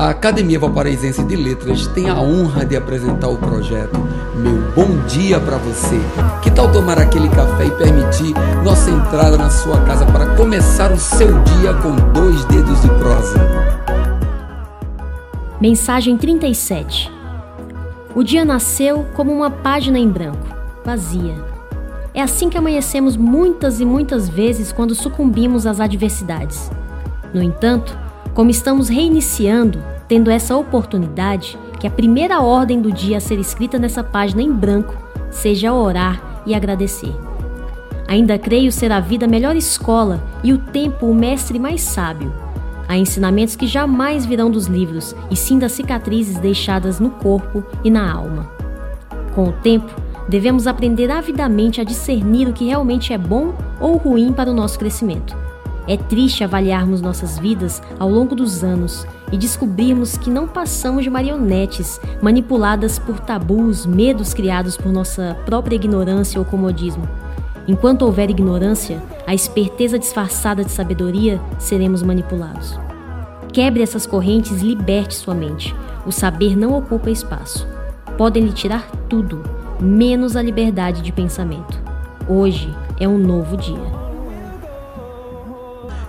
A Academia Valparaísense de Letras tem a honra de apresentar o projeto Meu Bom Dia para Você. Que tal tomar aquele café e permitir nossa entrada na sua casa para começar o seu dia com dois dedos de prosa? Mensagem 37 O dia nasceu como uma página em branco, vazia. É assim que amanhecemos muitas e muitas vezes quando sucumbimos às adversidades. No entanto, como estamos reiniciando, tendo essa oportunidade, que a primeira ordem do dia a ser escrita nessa página em branco seja orar e agradecer. Ainda creio ser a vida a melhor escola e o tempo o mestre mais sábio. Há ensinamentos que jamais virão dos livros, e sim das cicatrizes deixadas no corpo e na alma. Com o tempo, devemos aprender avidamente a discernir o que realmente é bom ou ruim para o nosso crescimento é triste avaliarmos nossas vidas ao longo dos anos e descobrirmos que não passamos de marionetes manipuladas por tabus, medos criados por nossa própria ignorância ou comodismo. Enquanto houver ignorância, a esperteza disfarçada de sabedoria, seremos manipulados. Quebre essas correntes e liberte sua mente. O saber não ocupa espaço. Podem lhe tirar tudo, menos a liberdade de pensamento. Hoje é um novo dia